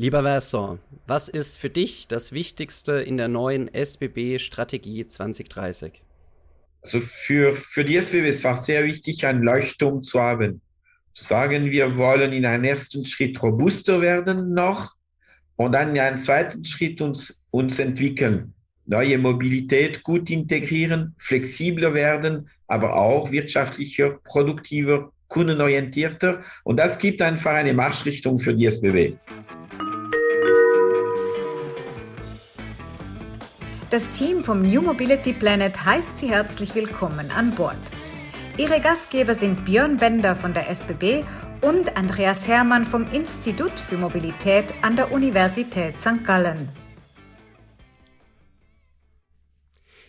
Lieber Vincent, was ist für dich das Wichtigste in der neuen SBB-Strategie 2030? Also für, für die SBB ist es sehr wichtig, ein Leuchtturm zu haben. Zu sagen, wir wollen in einem ersten Schritt robuster werden noch und dann in einem zweiten Schritt uns, uns entwickeln. Neue Mobilität gut integrieren, flexibler werden, aber auch wirtschaftlicher, produktiver, kundenorientierter. Und das gibt einfach eine Marschrichtung für die SBB. Das Team vom New Mobility Planet heißt Sie herzlich willkommen an Bord. Ihre Gastgeber sind Björn Bender von der SBB und Andreas Hermann vom Institut für Mobilität an der Universität St. Gallen.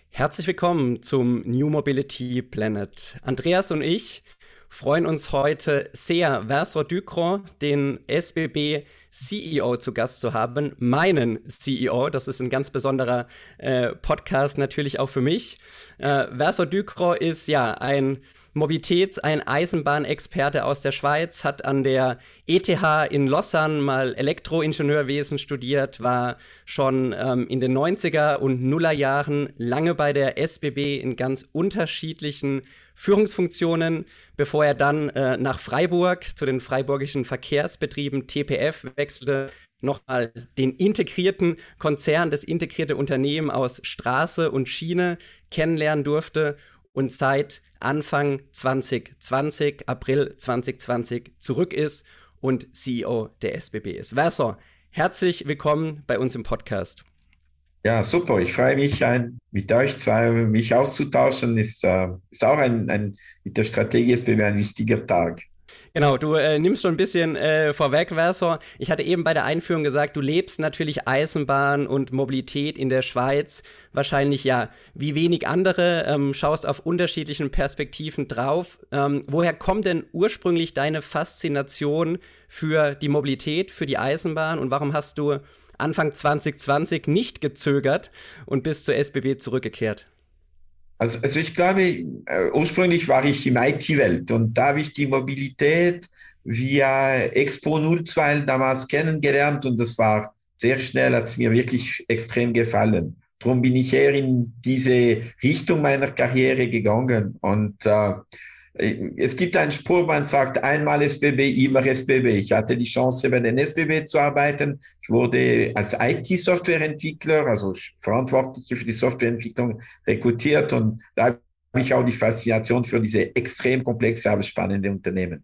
Herzlich willkommen zum New Mobility Planet. Andreas und ich freuen uns heute sehr, Versor Ducron, den SBB CEO zu Gast zu haben, meinen CEO. Das ist ein ganz besonderer äh, Podcast natürlich auch für mich. Äh, Versor Ducron ist ja ein Mobilitäts-, ein Eisenbahnexperte aus der Schweiz, hat an der ETH in Lausanne mal Elektroingenieurwesen studiert, war schon ähm, in den 90er und Nuller Jahren lange bei der SBB in ganz unterschiedlichen Führungsfunktionen, bevor er dann äh, nach Freiburg zu den freiburgischen Verkehrsbetrieben TPF wechselte, nochmal den integrierten Konzern, das integrierte Unternehmen aus Straße und Schiene kennenlernen durfte und seit Anfang 2020, April 2020 zurück ist und CEO der SBB ist. Verso, herzlich willkommen bei uns im Podcast. Ja, super. Ich freue mich, ein, mit euch zwei mich auszutauschen. Ist, äh, ist auch ein, ein, mit der Strategie SBB ein wichtiger Tag. Genau, du äh, nimmst schon ein bisschen äh, vorweg, Versor. Ich hatte eben bei der Einführung gesagt, du lebst natürlich Eisenbahn und Mobilität in der Schweiz. Wahrscheinlich ja, wie wenig andere, ähm, schaust auf unterschiedlichen Perspektiven drauf. Ähm, woher kommt denn ursprünglich deine Faszination für die Mobilität, für die Eisenbahn und warum hast du Anfang 2020 nicht gezögert und bist zur SBB zurückgekehrt? Also, also ich glaube, äh, ursprünglich war ich im IT-Welt und da habe ich die Mobilität via Expo 02 damals kennengelernt und das war sehr schnell, hat es mir wirklich extrem gefallen. Darum bin ich eher in diese Richtung meiner Karriere gegangen und äh, es gibt einen Spruch, man sagt einmal SBB, immer SBB. Ich hatte die Chance, bei den SBB zu arbeiten. Ich wurde als IT-Softwareentwickler, also Verantwortlicher für die Softwareentwicklung, rekrutiert und da habe ich auch die Faszination für diese extrem komplexe, aber spannende Unternehmen.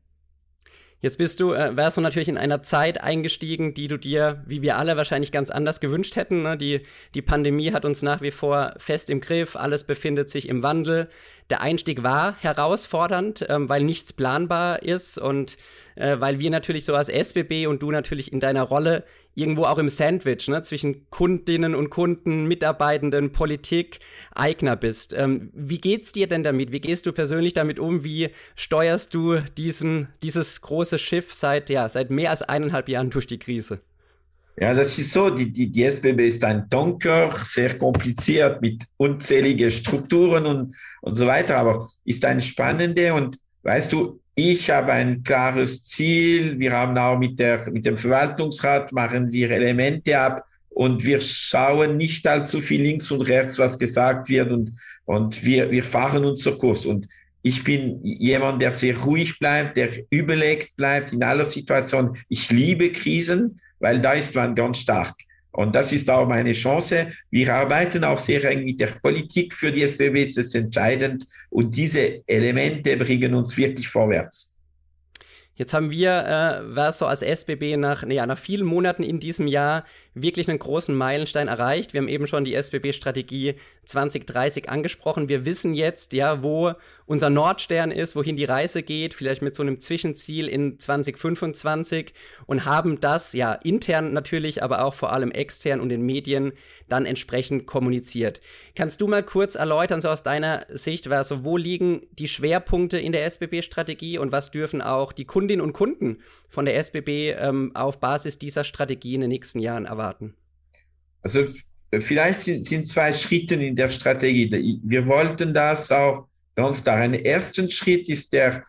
Jetzt bist du, äh, wärst du natürlich in einer Zeit eingestiegen, die du dir, wie wir alle wahrscheinlich ganz anders gewünscht hätten. Ne? Die, die Pandemie hat uns nach wie vor fest im Griff, alles befindet sich im Wandel. Der Einstieg war herausfordernd, ähm, weil nichts planbar ist und äh, weil wir natürlich so als SBB und du natürlich in deiner Rolle irgendwo auch im Sandwich ne, zwischen Kundinnen und Kunden, Mitarbeitenden, Politik, Eigner bist. Ähm, wie geht's dir denn damit? Wie gehst du persönlich damit um? Wie steuerst du diesen, dieses große Schiff seit, ja, seit mehr als eineinhalb Jahren durch die Krise? Ja, das ist so. Die, die, die SBB ist ein Tanker, sehr kompliziert mit unzähligen Strukturen und, und so weiter, aber ist ein spannende und weißt du, ich habe ein klares Ziel. Wir haben auch mit, der, mit dem Verwaltungsrat machen wir Elemente ab und wir schauen nicht allzu viel links und rechts, was gesagt wird und, und wir, wir fahren unser Kurs. Und ich bin jemand, der sehr ruhig bleibt, der überlegt bleibt in aller Situation. Ich liebe Krisen weil da ist man ganz stark. Und das ist auch meine Chance. Wir arbeiten auch sehr eng mit der Politik. Für die SBB ist es entscheidend. Und diese Elemente bringen uns wirklich vorwärts. Jetzt haben wir, äh, Verso als SBB nach, ja, nach vielen Monaten in diesem Jahr wirklich einen großen Meilenstein erreicht. Wir haben eben schon die SBB-Strategie 2030 angesprochen. Wir wissen jetzt, ja, wo unser Nordstern ist, wohin die Reise geht, vielleicht mit so einem Zwischenziel in 2025 und haben das ja intern natürlich, aber auch vor allem extern und in Medien dann entsprechend kommuniziert. Kannst du mal kurz erläutern, so aus deiner Sicht, also wo liegen die Schwerpunkte in der SBB-Strategie und was dürfen auch die Kundinnen und Kunden von der SBB ähm, auf Basis dieser Strategie in den nächsten Jahren erwarten? Also vielleicht sind, sind zwei Schritte in der Strategie. Wir wollten das auch ganz klar. Ein ersten Schritt ist der,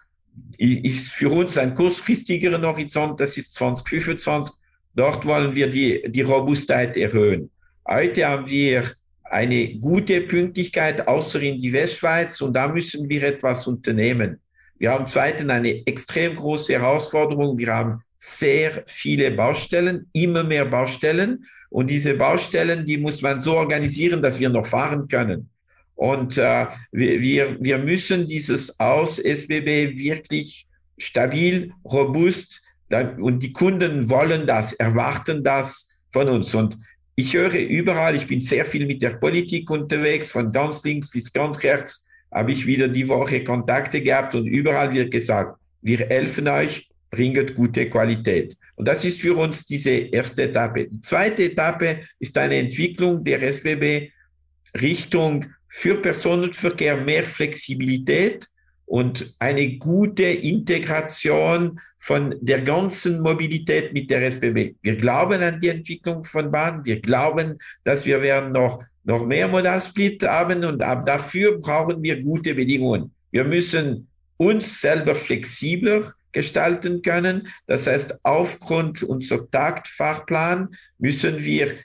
ist für uns ein kurzfristigerer Horizont, das ist 2025 Dort wollen wir die, die Robustheit erhöhen. Heute haben wir eine gute Pünktlichkeit, außer in die Westschweiz, und da müssen wir etwas unternehmen. Wir haben zweitens eine extrem große Herausforderung. Wir haben sehr viele Baustellen, immer mehr Baustellen. Und diese Baustellen, die muss man so organisieren, dass wir noch fahren können. Und äh, wir, wir müssen dieses Aus SBB wirklich stabil, robust, und die Kunden wollen das, erwarten das von uns. Und ich höre überall, ich bin sehr viel mit der Politik unterwegs, von ganz links bis ganz rechts, habe ich wieder die Woche Kontakte gehabt und überall wird gesagt, wir helfen euch, bringt gute Qualität. Und das ist für uns diese erste Etappe. Die zweite Etappe ist eine Entwicklung der SBB Richtung für Personenverkehr mehr Flexibilität und eine gute Integration von der ganzen Mobilität mit der SBB. Wir glauben an die Entwicklung von Bahn. Wir glauben, dass wir werden noch, noch mehr Modalsplit haben und dafür brauchen wir gute Bedingungen. Wir müssen uns selber flexibler gestalten können. Das heißt, aufgrund unserer Taktfahrplan müssen wir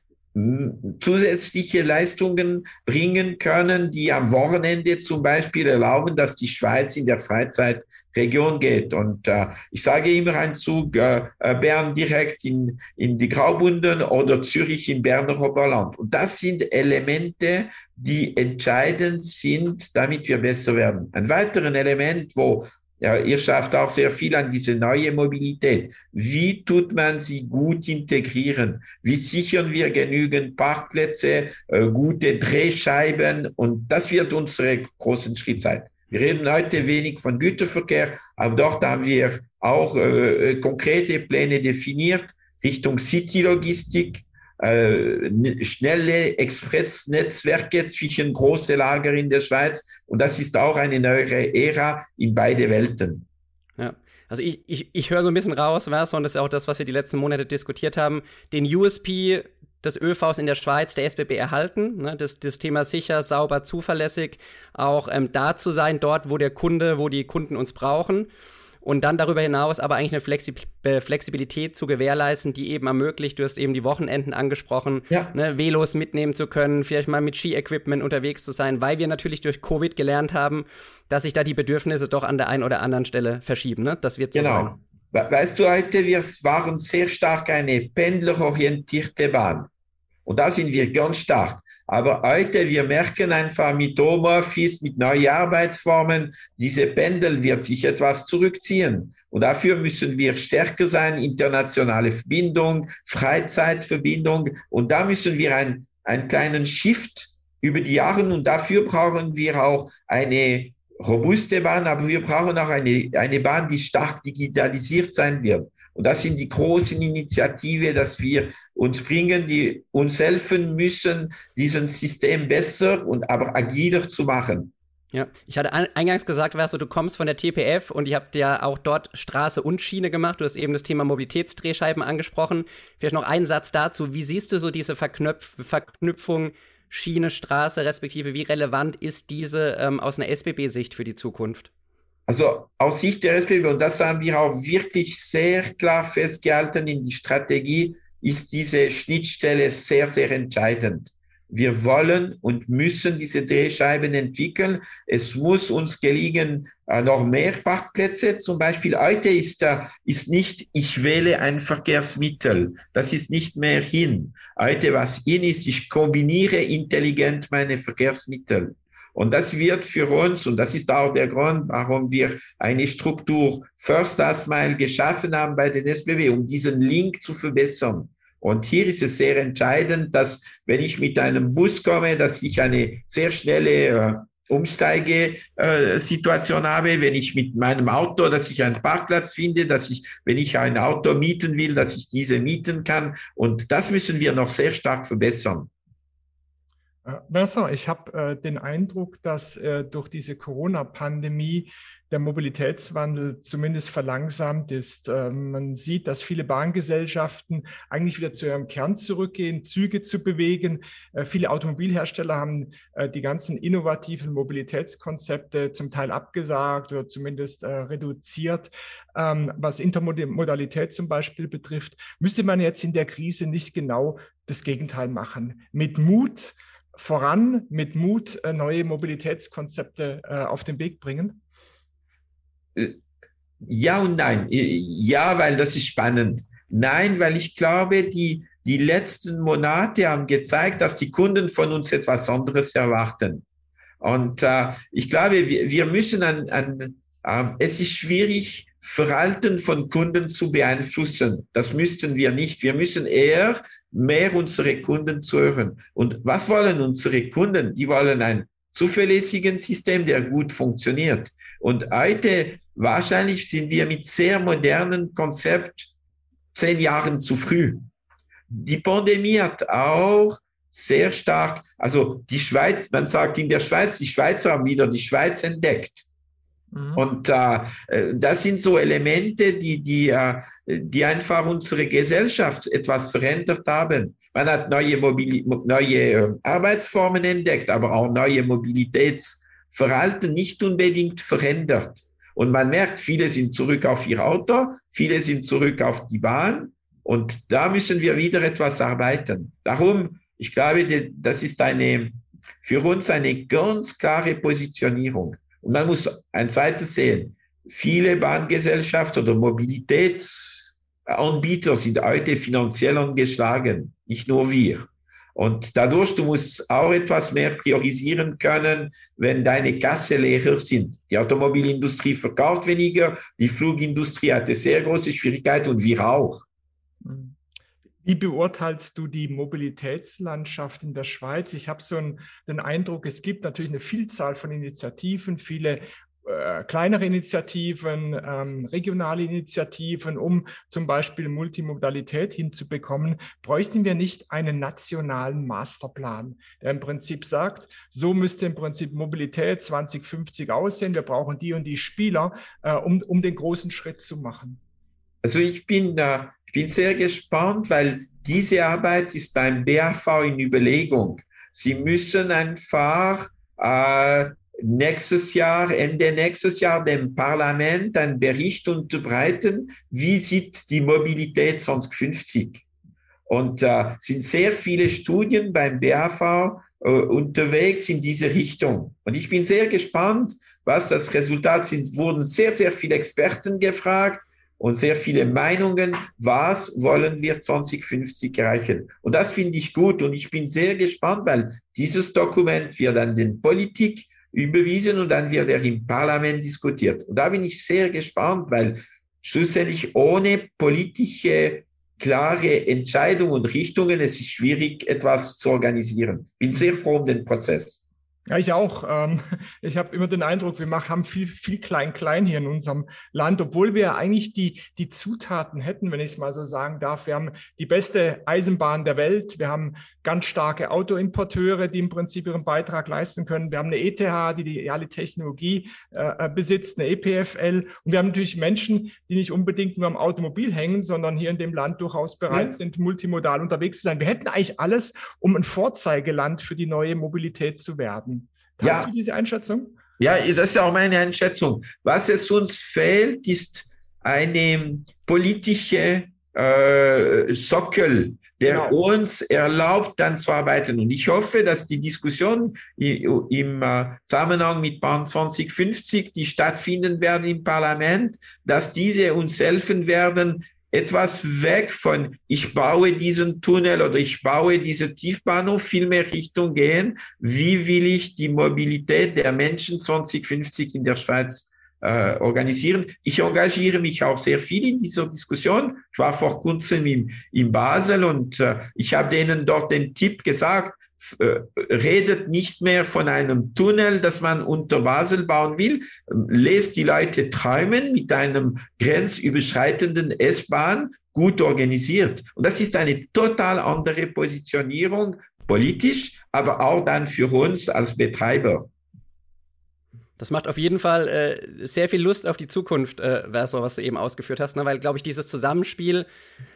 zusätzliche Leistungen bringen können, die am Wochenende zum Beispiel erlauben, dass die Schweiz in der Freizeitregion geht. Und äh, ich sage immer ein Zug äh, äh, Bern direkt in, in die Graubunden oder Zürich im Berner Oberland. Und das sind Elemente, die entscheidend sind, damit wir besser werden. Ein weiteres Element, wo ja, ihr schafft auch sehr viel an diese neue Mobilität. Wie tut man sie gut integrieren? Wie sichern wir genügend Parkplätze, äh, gute Drehscheiben? Und das wird unsere großen Schritt sein. Wir reden heute wenig von Güterverkehr, aber dort haben wir auch äh, äh konkrete Pläne definiert Richtung City-Logistik, äh, schnelle Expressnetzwerke zwischen große Lager in der Schweiz. Und das ist auch eine neue Ära in beide Welten. Ja. Also ich, ich, ich höre so ein bisschen raus, was, und das ist auch das, was wir die letzten Monate diskutiert haben, den USP des ÖVs in der Schweiz, der SBB erhalten. Ne? Das, das Thema sicher, sauber, zuverlässig, auch ähm, da zu sein, dort, wo der Kunde, wo die Kunden uns brauchen und dann darüber hinaus aber eigentlich eine Flexi äh, Flexibilität zu gewährleisten, die eben ermöglicht, du hast eben die Wochenenden angesprochen, ja. ne, Velos mitnehmen zu können, vielleicht mal mit Ski-Equipment unterwegs zu sein, weil wir natürlich durch Covid gelernt haben, dass sich da die Bedürfnisse doch an der einen oder anderen Stelle verschieben. Ne? Das wird so genau. sein. Weißt du, heute, wir waren sehr stark eine pendlerorientierte Bahn. Und da sind wir ganz stark. Aber heute, wir merken einfach mit Homeoffice, mit neuen Arbeitsformen, diese Pendel wird sich etwas zurückziehen. Und dafür müssen wir stärker sein, internationale Verbindung, Freizeitverbindung. Und da müssen wir ein, einen kleinen Shift über die Jahre und dafür brauchen wir auch eine robuste Bahn, aber wir brauchen auch eine, eine Bahn, die stark digitalisiert sein wird. Und das sind die großen Initiativen, dass wir uns bringen, die uns helfen müssen, diesen System besser und aber agiler zu machen. Ja, ich hatte eingangs gesagt, Verso, du kommst von der TPF und ihr habt ja auch dort Straße und Schiene gemacht. Du hast eben das Thema Mobilitätsdrehscheiben angesprochen. Vielleicht noch einen Satz dazu. Wie siehst du so diese Verknöpf Verknüpfung Schiene, Straße, respektive wie relevant ist diese ähm, aus einer SBB-Sicht für die Zukunft? Also aus Sicht der SBB, und das haben wir auch wirklich sehr klar festgehalten in die Strategie, ist diese Schnittstelle sehr, sehr entscheidend. Wir wollen und müssen diese Drehscheiben entwickeln. Es muss uns gelingen, äh, noch mehr Parkplätze. Zum Beispiel heute ist, ist nicht, ich wähle ein Verkehrsmittel. Das ist nicht mehr hin. Heute, was in ist, ich kombiniere intelligent meine Verkehrsmittel. Und das wird für uns, und das ist auch der Grund, warum wir eine Struktur First Last Mile geschaffen haben bei den SBW, um diesen Link zu verbessern. Und hier ist es sehr entscheidend, dass wenn ich mit einem Bus komme, dass ich eine sehr schnelle äh, Umsteigesituation äh, habe, wenn ich mit meinem Auto, dass ich einen Parkplatz finde, dass ich, wenn ich ein Auto mieten will, dass ich diese mieten kann. Und das müssen wir noch sehr stark verbessern. Besser, ich habe äh, den Eindruck, dass äh, durch diese Corona-Pandemie der Mobilitätswandel zumindest verlangsamt ist. Ähm, man sieht, dass viele Bahngesellschaften eigentlich wieder zu ihrem Kern zurückgehen, Züge zu bewegen. Äh, viele Automobilhersteller haben äh, die ganzen innovativen Mobilitätskonzepte zum Teil abgesagt oder zumindest äh, reduziert. Ähm, was Intermodalität zum Beispiel betrifft, müsste man jetzt in der Krise nicht genau das Gegenteil machen. Mit Mut voran, mit Mut neue Mobilitätskonzepte auf den Weg bringen? Äh, ja und nein. Äh, ja, weil das ist spannend. Nein, weil ich glaube, die, die letzten Monate haben gezeigt, dass die Kunden von uns etwas anderes erwarten. Und äh, ich glaube, wir, wir müssen an, an äh, es ist schwierig, Verhalten von Kunden zu beeinflussen. Das müssten wir nicht. Wir müssen eher mehr unsere Kunden zuhören. Und was wollen unsere Kunden? Die wollen ein zuverlässiges System, der gut funktioniert. Und heute wahrscheinlich sind wir mit sehr modernen Konzept zehn Jahren zu früh. Die Pandemie hat auch sehr stark, also die Schweiz, man sagt in der Schweiz, die Schweizer haben wieder die Schweiz entdeckt. Mhm. Und äh, das sind so Elemente, die, die, äh, die einfach unsere Gesellschaft etwas verändert haben. Man hat neue, Mobili neue äh, Arbeitsformen entdeckt, aber auch neue Mobilitäts- Verhalten nicht unbedingt verändert. Und man merkt, viele sind zurück auf ihr Auto, viele sind zurück auf die Bahn. Und da müssen wir wieder etwas arbeiten. Darum, ich glaube, das ist eine, für uns eine ganz klare Positionierung. Und man muss ein zweites sehen. Viele Bahngesellschaften oder Mobilitätsanbieter sind heute finanziell angeschlagen, nicht nur wir. Und dadurch, du musst auch etwas mehr priorisieren können, wenn deine Kasse leerer sind. Die Automobilindustrie verkauft weniger, die Flugindustrie hatte sehr große Schwierigkeiten und wir auch. Wie beurteilst du die Mobilitätslandschaft in der Schweiz? Ich habe so einen, den Eindruck, es gibt natürlich eine Vielzahl von Initiativen, viele äh, kleinere Initiativen, ähm, regionale Initiativen, um zum Beispiel Multimodalität hinzubekommen, bräuchten wir nicht einen nationalen Masterplan, der im Prinzip sagt, so müsste im Prinzip Mobilität 2050 aussehen, wir brauchen die und die Spieler, äh, um, um den großen Schritt zu machen. Also ich bin da, ich bin sehr gespannt, weil diese Arbeit ist beim BAV in Überlegung. Sie müssen einfach äh, nächstes Jahr, Ende nächstes Jahr dem Parlament einen Bericht unterbreiten, wie sieht die Mobilität 2050. Und äh, sind sehr viele Studien beim BAV äh, unterwegs in diese Richtung. Und ich bin sehr gespannt, was das Resultat sind. Wurden sehr, sehr viele Experten gefragt und sehr viele Meinungen. Was wollen wir 2050 erreichen? Und das finde ich gut. Und ich bin sehr gespannt, weil dieses Dokument wird an den Politik überwiesen und dann wird er im Parlament diskutiert. Und da bin ich sehr gespannt, weil schlussendlich ohne politische klare Entscheidungen und Richtungen es ist schwierig, etwas zu organisieren. Bin sehr froh um den Prozess. Ja, ich auch. Ähm, ich habe immer den Eindruck, wir haben viel, viel klein-klein hier in unserem Land, obwohl wir eigentlich die, die Zutaten hätten, wenn ich es mal so sagen darf. Wir haben die beste Eisenbahn der Welt. Wir haben ganz starke Autoimporteure, die im Prinzip ihren Beitrag leisten können. Wir haben eine ETH, die die ideale Technologie äh, äh besitzt, eine EPFL. Und wir haben natürlich Menschen, die nicht unbedingt nur am Automobil hängen, sondern hier in dem Land durchaus bereit ja. sind, multimodal unterwegs zu sein. Wir hätten eigentlich alles, um ein Vorzeigeland für die neue Mobilität zu werden. Teilst ja. du diese Einschätzung? Ja, das ist auch meine Einschätzung. Was es uns fehlt, ist eine politische äh, Sockel, der genau. uns erlaubt, dann zu arbeiten. Und ich hoffe, dass die Diskussion im äh, Zusammenhang mit Bahn 2050, die stattfinden werden im Parlament, dass diese uns helfen werden, etwas weg von, ich baue diesen Tunnel oder ich baue diese Tiefbahnhof, viel mehr Richtung gehen, wie will ich die Mobilität der Menschen 2050 in der Schweiz äh, organisieren. Ich engagiere mich auch sehr viel in dieser Diskussion. Ich war vor kurzem in, in Basel und äh, ich habe denen dort den Tipp gesagt, äh, redet nicht mehr von einem Tunnel, das man unter Basel bauen will, lässt die Leute träumen mit einem grenzüberschreitenden S-Bahn, gut organisiert. Und das ist eine total andere Positionierung politisch, aber auch dann für uns als Betreiber. Das macht auf jeden Fall äh, sehr viel Lust auf die Zukunft, äh, Verso, was du eben ausgeführt hast, ne? weil, glaube ich, dieses Zusammenspiel,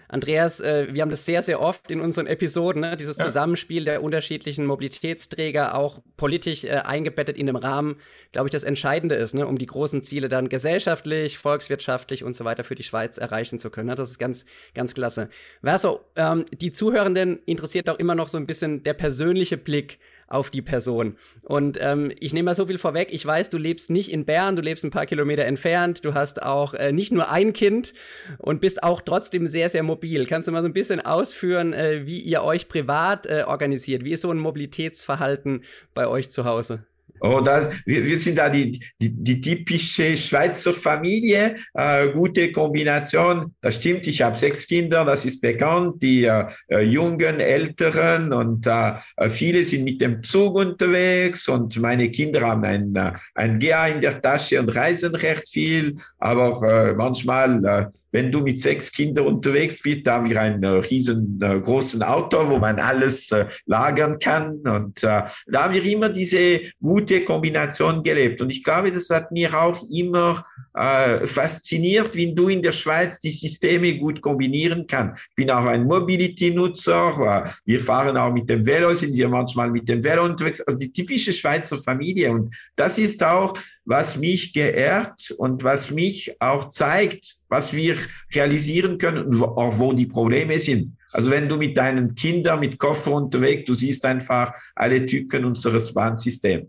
Andreas, äh, wir haben das sehr, sehr oft in unseren Episoden, ne? dieses ja. Zusammenspiel der unterschiedlichen Mobilitätsträger, auch politisch äh, eingebettet in einem Rahmen, glaube ich, das Entscheidende ist, ne? um die großen Ziele dann gesellschaftlich, volkswirtschaftlich und so weiter für die Schweiz erreichen zu können. Ne? Das ist ganz, ganz klasse. Verso, ähm, die Zuhörenden interessiert auch immer noch so ein bisschen der persönliche Blick auf die Person. Und ähm, ich nehme mal so viel vorweg. Ich weiß, du lebst nicht in Bern, du lebst ein paar Kilometer entfernt. Du hast auch äh, nicht nur ein Kind und bist auch trotzdem sehr, sehr mobil. Kannst du mal so ein bisschen ausführen, äh, wie ihr euch privat äh, organisiert? Wie ist so ein Mobilitätsverhalten bei euch zu Hause? Oh, das, wir, wir sind da die, die, die typische Schweizer Familie, äh, gute Kombination. Das stimmt, ich habe sechs Kinder, das ist bekannt, die äh, äh jungen, älteren und äh, äh, viele sind mit dem Zug unterwegs und meine Kinder haben ein, äh, ein GA in der Tasche und reisen recht viel, aber äh, manchmal äh, wenn du mit sechs Kindern unterwegs bist, da haben wir einen äh, riesengroßen äh, Auto, wo man alles äh, lagern kann. Und äh, da haben wir immer diese gute Kombination gelebt. Und ich glaube, das hat mir auch immer äh, fasziniert, wie du in der Schweiz die Systeme gut kombinieren kann. Ich bin auch ein Mobility-Nutzer. Äh, wir fahren auch mit dem Velo, sind wir manchmal mit dem Velo unterwegs. Also die typische Schweizer Familie. Und das ist auch was mich geehrt und was mich auch zeigt, was wir realisieren können und auch wo die Probleme sind. Also wenn du mit deinen Kindern mit Koffer unterwegs, du siehst einfach alle Tücken unseres Bahnsystems.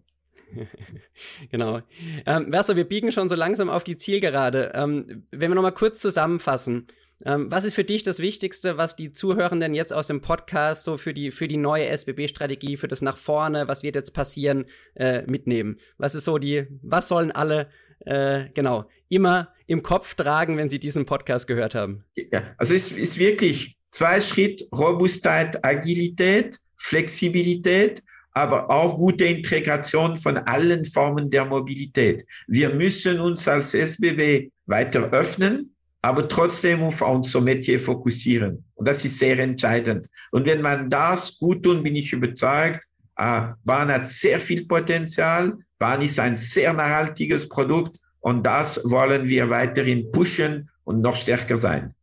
genau. Ähm, Verso, wir biegen schon so langsam auf die Zielgerade. Ähm, wenn wir nochmal kurz zusammenfassen, ähm, was ist für dich das Wichtigste, was die Zuhörenden jetzt aus dem Podcast so für die, für die neue SBB-Strategie, für das nach vorne, was wird jetzt passieren, äh, mitnehmen? Was ist so die, was sollen alle, äh, genau, immer im Kopf tragen, wenn sie diesen Podcast gehört haben? Ja, also es ist wirklich zwei Schritt, Robustheit, Agilität, Flexibilität, aber auch gute Integration von allen Formen der Mobilität. Wir müssen uns als SBB weiter öffnen, aber trotzdem auf unser Metier fokussieren. Und das ist sehr entscheidend. Und wenn man das gut tut, bin ich überzeugt, äh, Bahn hat sehr viel Potenzial. Bahn ist ein sehr nachhaltiges Produkt und das wollen wir weiterhin pushen und noch stärker sein.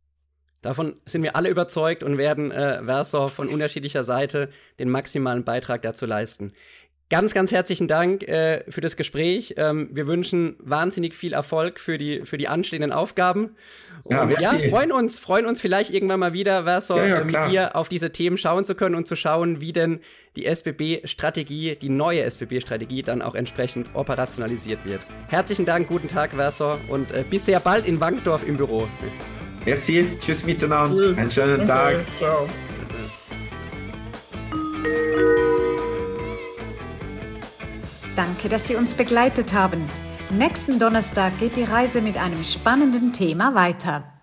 Davon sind wir alle überzeugt und werden äh, Versor von unterschiedlicher Seite den maximalen Beitrag dazu leisten. Ganz, ganz herzlichen Dank äh, für das Gespräch. Ähm, wir wünschen wahnsinnig viel Erfolg für die, für die anstehenden Aufgaben. Und ja, ja, freuen uns, freuen uns vielleicht irgendwann mal wieder, Verso, ja, ja, mit dir auf diese Themen schauen zu können und zu schauen, wie denn die SBB-Strategie, die neue SBB-Strategie dann auch entsprechend operationalisiert wird. Herzlichen Dank, guten Tag, Verso, und äh, bis sehr bald in Wankdorf im Büro. Merci, tschüss miteinander, tschüss. einen schönen okay. Tag. Ciao. Danke, dass Sie uns begleitet haben. Nächsten Donnerstag geht die Reise mit einem spannenden Thema weiter.